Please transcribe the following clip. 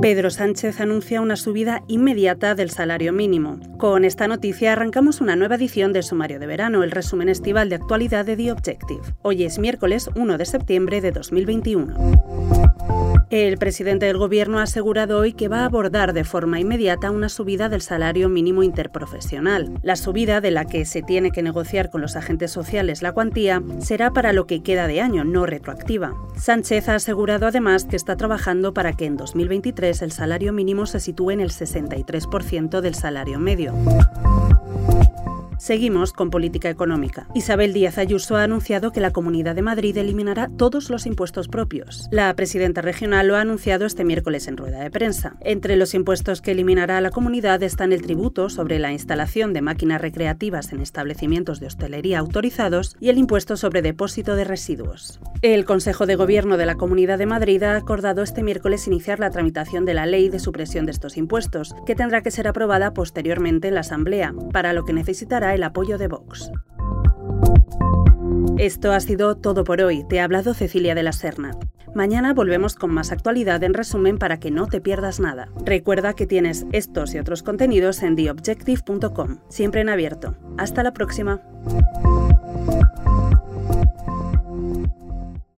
Pedro Sánchez anuncia una subida inmediata del salario mínimo. Con esta noticia arrancamos una nueva edición del Sumario de Verano, el resumen estival de actualidad de The Objective. Hoy es miércoles 1 de septiembre de 2021. El presidente del Gobierno ha asegurado hoy que va a abordar de forma inmediata una subida del salario mínimo interprofesional. La subida, de la que se tiene que negociar con los agentes sociales la cuantía, será para lo que queda de año, no retroactiva. Sánchez ha asegurado además que está trabajando para que en 2023 el salario mínimo se sitúe en el 63% del salario medio. Seguimos con política económica. Isabel Díaz Ayuso ha anunciado que la Comunidad de Madrid eliminará todos los impuestos propios. La presidenta regional lo ha anunciado este miércoles en rueda de prensa. Entre los impuestos que eliminará la comunidad están el tributo sobre la instalación de máquinas recreativas en establecimientos de hostelería autorizados y el impuesto sobre depósito de residuos. El Consejo de Gobierno de la Comunidad de Madrid ha acordado este miércoles iniciar la tramitación de la ley de supresión de estos impuestos, que tendrá que ser aprobada posteriormente en la Asamblea, para lo que necesitará el apoyo de Vox. Esto ha sido todo por hoy. Te ha hablado Cecilia de la Serna. Mañana volvemos con más actualidad en resumen para que no te pierdas nada. Recuerda que tienes estos y otros contenidos en theobjective.com, siempre en abierto. Hasta la próxima.